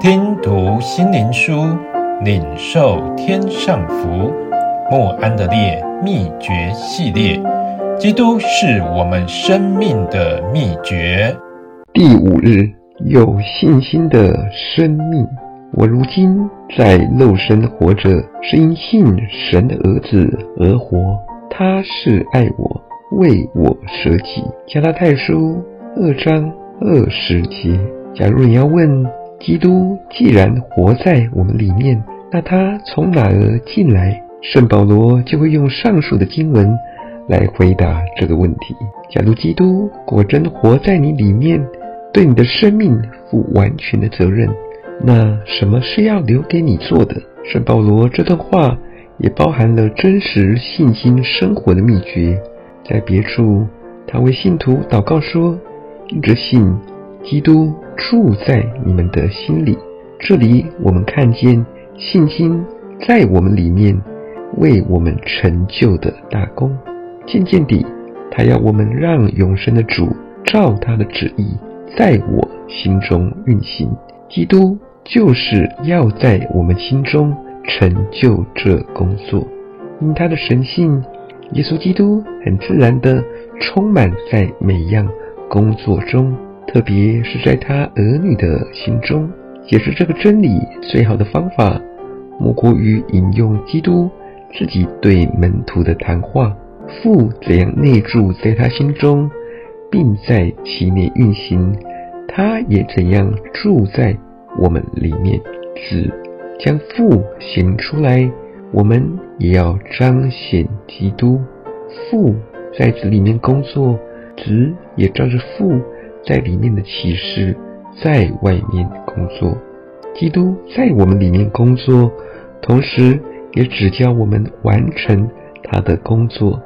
听读心灵书，领受天上福。莫安的烈秘诀系列，基督是我们生命的秘诀。第五日，有信心的生命。我如今在肉身活着，是因信神的儿子而活。他是爱我，为我舍己。加拉太书二章二十节。假如你要问，基督既然活在我们里面，那他从哪儿进来？圣保罗就会用上述的经文来回答这个问题。假如基督果真活在你里面，对你的生命负完全的责任，那什么是要留给你做的？圣保罗这段话也包含了真实信心生活的秘诀。在别处，他为信徒祷告说：“一直信。”基督住在你们的心里。这里我们看见信心在我们里面为我们成就的大功。渐渐地，他要我们让永生的主照他的旨意在我心中运行。基督就是要在我们心中成就这工作。因他的神性，耶稣基督很自然地充满在每样工作中。特别是在他儿女的心中，解释这个真理最好的方法，莫过于引用基督自己对门徒的谈话：父怎样内住在他心中，并在其内运行，他也怎样住在我们里面。子将父显出来，我们也要彰显基督。父在子里面工作，子也照着父。在里面的启示，在外面工作。基督在我们里面工作，同时也指教我们完成他的工作。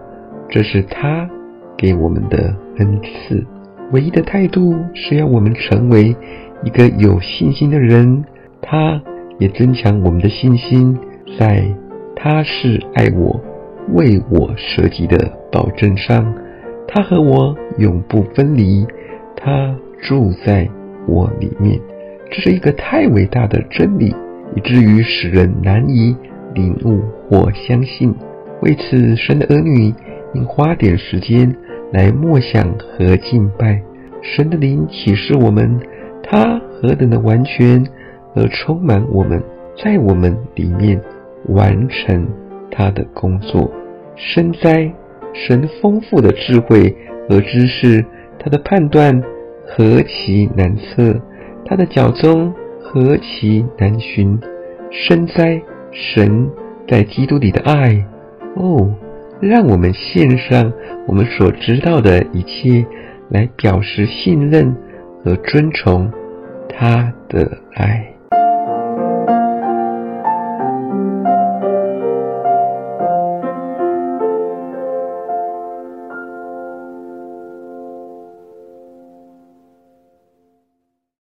这是他给我们的恩赐。唯一的态度是要我们成为一个有信心的人。他也增强我们的信心，在他是爱我、为我舍己的保证上，他和我永不分离。他住在我里面，这是一个太伟大的真理，以至于使人难以领悟或相信。为此，神的儿女应花点时间来默想和敬拜。神的灵启示我们，他何等的完全而充满我们，在我们里面完成他的工作。深哉，神丰富的智慧和知识，他的判断。何其难测，他的脚踪何其难寻。深哉神在基督里的爱哦，让我们献上我们所知道的一切，来表示信任和尊崇他的爱。